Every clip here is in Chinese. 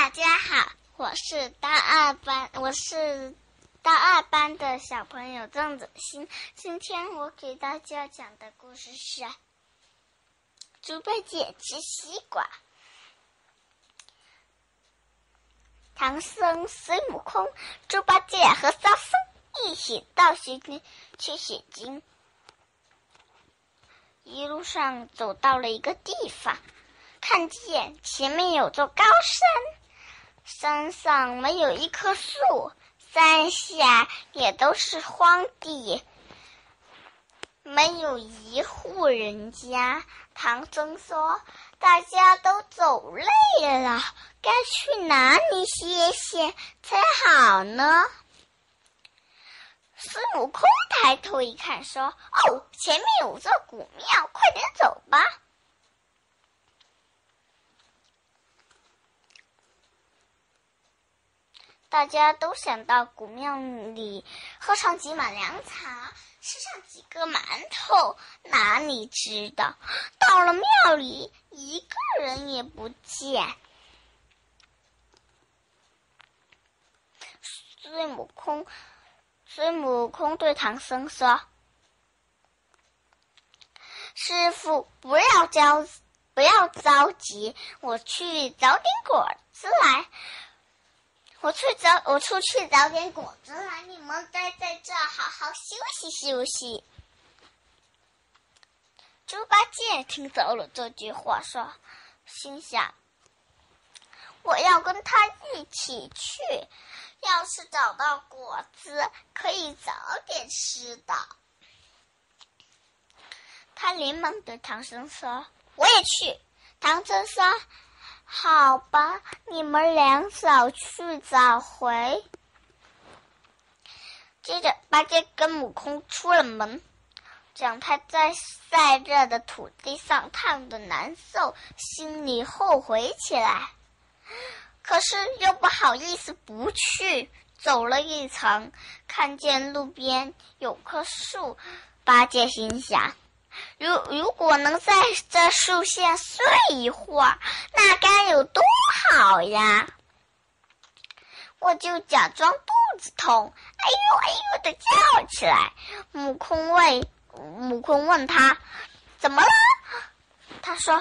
大家好，我是大二班，我是大二班的小朋友郑子欣。今天我给大家讲的故事是《猪八戒吃西瓜》。唐僧、孙悟空、猪八戒和沙僧一起到西天去取经。一路上走到了一个地方，看见前面有座高山。山上没有一棵树，山下也都是荒地，没有一户人家。唐僧说：“大家都走累了，该去哪里歇歇才好呢？”孙悟空抬头一看，说：“哦，前面有座古庙，快点走吧。”大家都想到古庙里喝上几碗凉茶，吃上几个馒头，哪里知道到了庙里一个人也不见。孙悟空，孙悟空对唐僧说：“师傅，不要着，不要着急，我去找点果子来。”我去找，我出去找点果子来。你们待在这好好休息休息。猪八戒听到了这句话，说：“心想，我要跟他一起去。要是找到果子，可以早点吃的。”他连忙对唐僧说：“我也去。”唐僧说。好吧，你们俩早去早回。接着，八戒跟悟空出了门，讲他在晒热的土地上烫的难受，心里后悔起来，可是又不好意思不去。走了一程，看见路边有棵树，八戒心想。如如果能在这树下睡一会儿，那该有多好呀！我就假装肚子痛，哎呦哎呦的叫起来。悟空问悟空问他怎么了？他说：“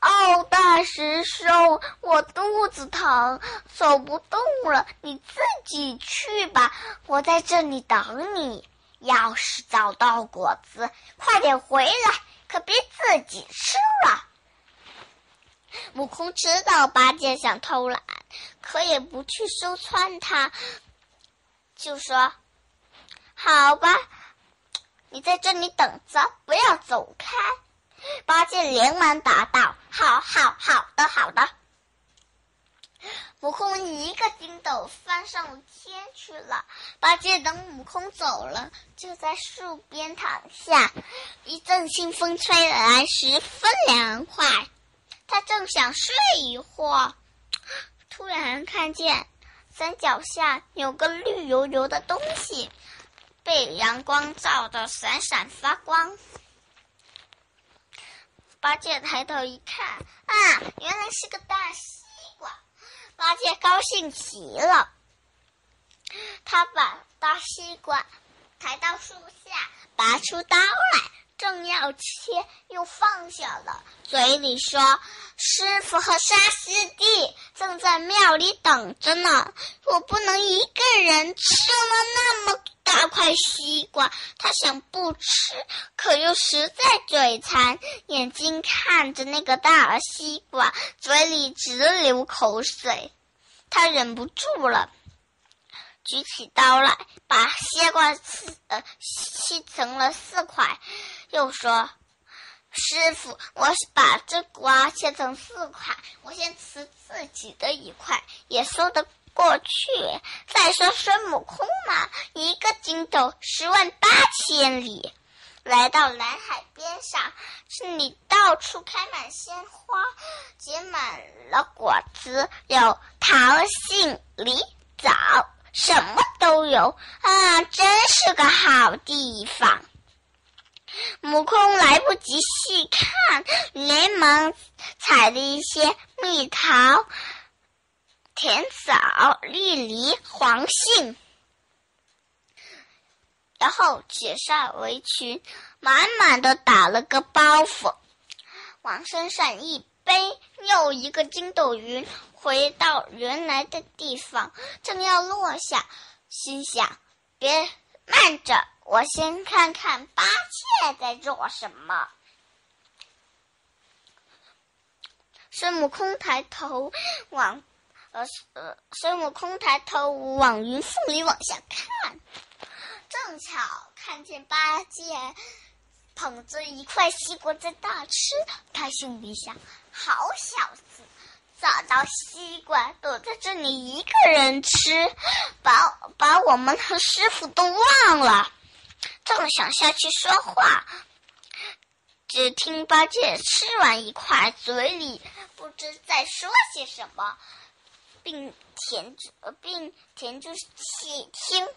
哦，大师兄，我肚子疼，走不动了，你自己去吧，我在这里等你。”要是找到果子，快点回来，可别自己吃了。悟空知道八戒想偷懒，可也不去收穿他，就说：“好吧，你在这里等着，不要走开。”八戒连忙答道：“好好好的好的。”悟空一个筋斗翻上天去了。八戒等悟空走了，就在树边躺下。一阵清风吹来，十分凉快。他正想睡一会儿，突然看见山脚下有个绿油油的东西，被阳光照得闪闪发光。八戒抬头一看，啊，原来是个大。八戒高兴极了，他把大西瓜抬到树下，拔出刀来，正要切，又放下了，嘴里说：“师傅和沙师弟正在庙里等着呢，我不能一个人吃了那么大块西瓜。”他想不吃，可又实在嘴馋，眼睛看着那个大西瓜，嘴里直流口水。他忍不住了，举起刀来，把西瓜切呃切成了四块，又说：“师傅，我把这瓜切成四块，我先吃自己的一块，也说得过去。再说孙悟空嘛，一个筋斗十万八千里。”来到南海边上，这里到处开满鲜花，结满了果子，有桃、杏、梨、枣，什么都有啊！真是个好地方。悟空来不及细看，连忙采了一些蜜桃，甜枣、栗梨、黄杏，然后解下围裙，满满的打了个包袱，往身上一背，又一个筋斗云回到原来的地方，正要落下，心想：别慢着，我先看看八戒在做什么。孙悟空抬头往，呃呃，孙悟空抬头往云缝里往下看，正巧看见八戒捧着一块西瓜在大吃。他心里想：好小子，找到西瓜躲在这里一个人吃，把把我们和师傅都忘了。正想下去说话。只听八戒吃完一块，嘴里不知在说些什么，并填着并填着细听。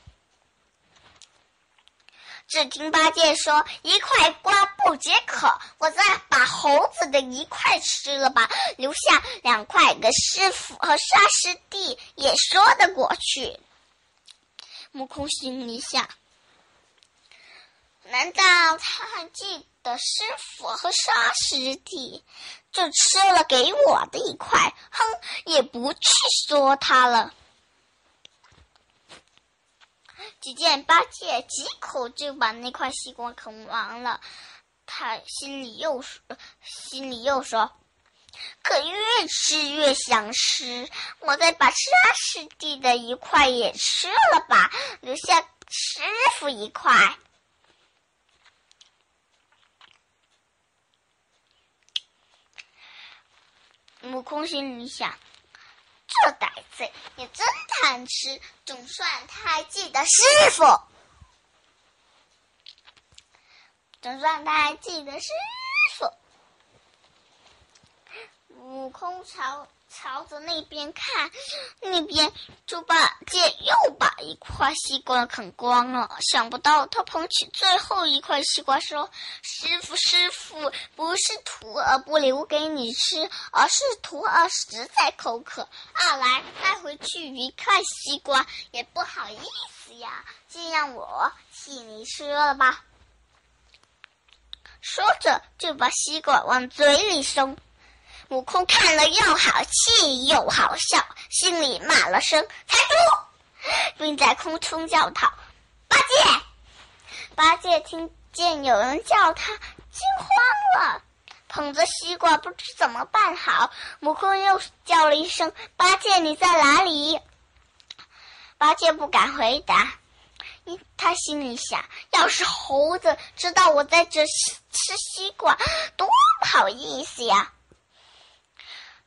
只听八戒说：“一块瓜不解渴，我再把猴子的一块吃了吧，留下两块给师傅和沙师弟也说得过去。”悟空心里想：难道他还记？得师傅和沙师弟就吃了给我的一块，哼，也不去说他了。只见八戒几口就把那块西瓜啃完了，他心里又说，心里又说：“可越吃越想吃，我再把沙师弟的一块也吃了吧，留下师傅一块。”悟空心里想：“这歹贼也真贪吃，总算他还记得师傅，总算他还记得师傅。”悟空朝。朝着那边看，那边猪八戒又把一块西瓜啃光了。想不到他捧起最后一块西瓜说：“师傅，师傅，不是徒儿不留给你吃，而是徒儿实在口渴。二来带回去一块西瓜也不好意思呀，就让我替你吃了吧。”说着就把西瓜往嘴里送。悟空看了又好气又好笑，心里骂了声“财主”，并在空中叫道：“八戒！”八戒听见有人叫他，惊慌了，捧着西瓜不知怎么办好。悟空又叫了一声：“八戒，你在哪里？”八戒不敢回答，他心里想：要是猴子知道我在这吃西瓜，多不好意思呀！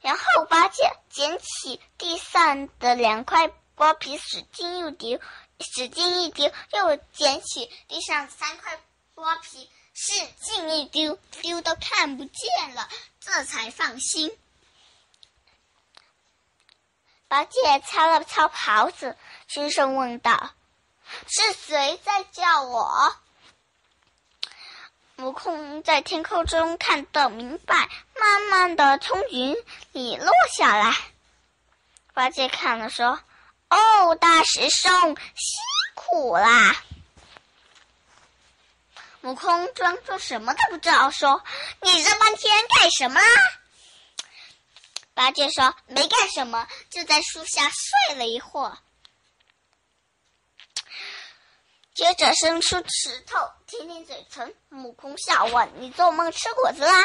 然后八戒捡起地上的两块瓜皮，使劲又丢，使劲一丢，又捡起地上三块瓜皮，使劲一丢，丢都看不见了，这才放心。八戒擦了擦袍子，轻声问道：“是谁在叫我？”悟空在天空中看到明白，慢慢的从云里落下来。八戒看了说：“哦，大师兄辛苦啦！”悟空装作什么都不知道，说：“你这半天干什么啦？”八戒说：“没干什么，就在树下睡了一会儿。”接着伸出舌头舔舔嘴唇，悟空笑问：“你做梦吃果子啦？”“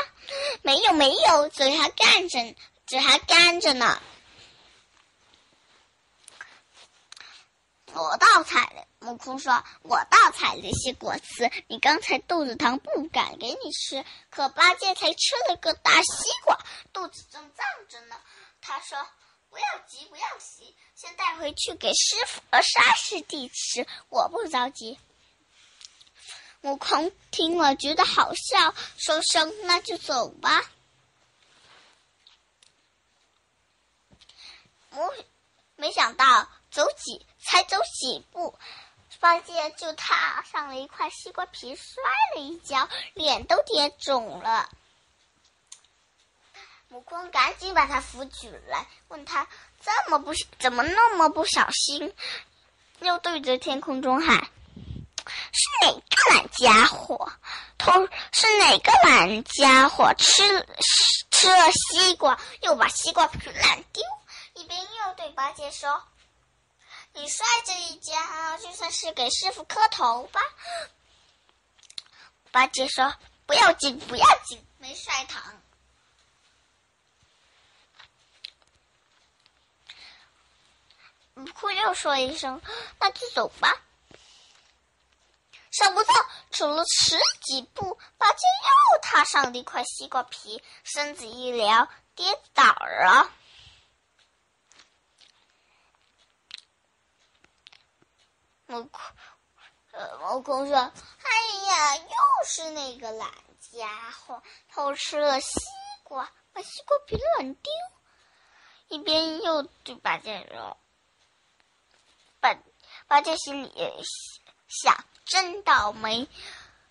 没有，没有，嘴还干着，嘴还干着呢。”我倒采了，悟空说：“我倒采了些果子，你刚才肚子疼，不敢给你吃。可八戒才吃了个大西瓜，肚子正胀着呢。”他说。不要急，不要急，先带回去给师傅和沙师弟吃。我不着急。悟空听了觉得好笑，说声：“那就走吧。”没没想到，走几才走几步，八戒就踏上了一块西瓜皮，摔了一跤，脸都跌肿了。悟空赶紧把他扶起来，问他这么不怎么那么不小心，又对着天空中喊：“是哪个懒家伙偷？是哪个懒家伙吃吃了西瓜，又把西瓜皮乱丢？”一边又对八戒说：“你摔这一跤，就算是给师傅磕头吧。”八戒说：“不要紧，不要紧，没摔疼。”悟空又说一声：“那就走吧。”想不到走了十几步，八戒又踏上了一块西瓜皮，身子一撩，跌倒了。悟空，呃，悟空说：“哎呀，又是那个懒家伙，偷吃了西瓜，把西瓜皮乱丢。”一边又对八戒说。八八戒心里想：真倒霉。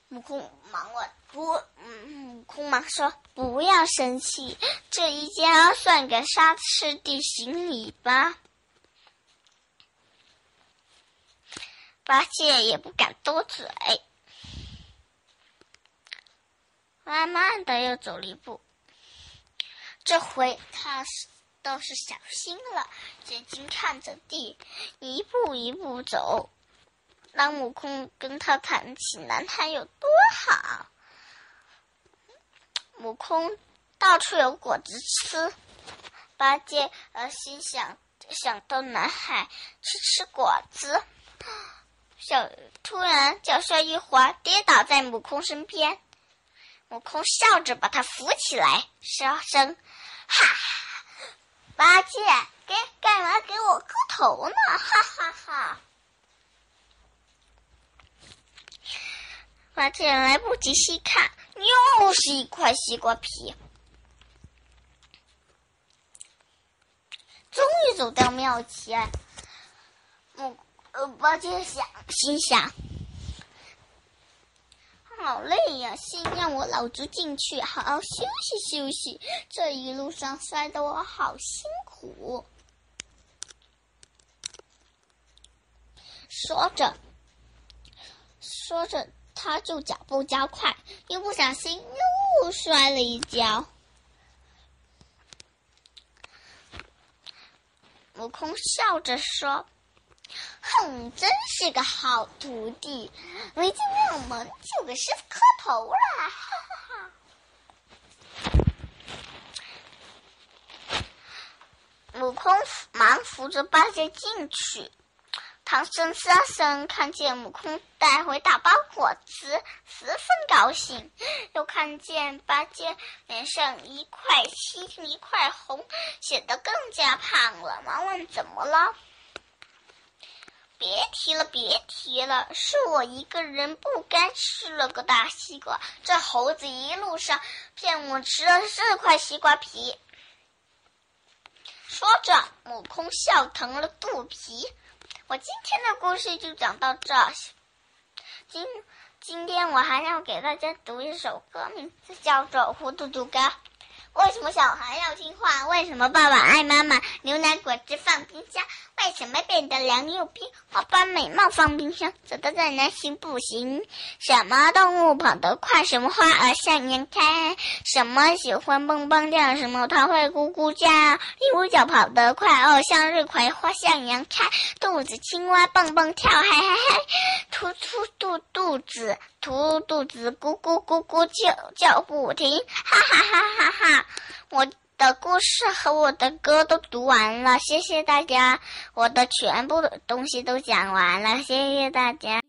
悟空忙问：“不，嗯，悟空忙说：不要生气，这一跤算个沙师弟行礼吧。”八戒也不敢多嘴，慢慢的又走了一步。这回他是。倒是小心了，眼睛看着地，一步一步走。当悟空跟他谈起南海有多好，悟空到处有果子吃，八戒呃心想想到南海去吃果子，小突然脚下一滑，跌倒在悟空身边。悟空笑着把他扶起来，说声：“哈哈。”八戒，给干嘛给我磕头呢？哈哈哈！八戒来不及细看，又是一块西瓜皮。终于走到庙前，嗯，呃，八戒想，心想。好累呀！先让我老猪进去，好好休息休息。这一路上摔得我好辛苦。说着，说着，他就脚步加快，一不小心又摔了一跤。悟空笑着说。哼，真是个好徒弟！没进庙门就给师傅磕头了，哈哈哈！悟空忙扶着八戒进去，唐僧、沙僧看见悟空带回大包果子，十分高兴。又看见八戒脸上一块青一块红，显得更加胖了，忙问怎么了？别提了，别提了，是我一个人不该吃了个大西瓜。这猴子一路上骗我吃了四块西瓜皮。说着，悟空笑疼了肚皮。我今天的故事就讲到这。今今天我还要给大家读一首歌，名字叫做《糊涂涂歌》。为什么小孩要听话？为什么爸爸爱妈妈？牛奶果汁放冰箱，为什么变得凉又冰？我把美貌放冰箱，走得再难行不行？什么动物跑得快？什么花儿向阳开？什么喜欢蹦蹦跳？什么它会咕咕叫？鹦鹉叫跑得快哦，向日葵花向阳开，肚子青蛙蹦蹦跳，嗨嗨嗨，突突肚肚子。图肚子咕咕咕咕叫叫不停，哈哈哈哈哈！我的故事和我的歌都读完了，谢谢大家，我的全部的东西都讲完了，谢谢大家。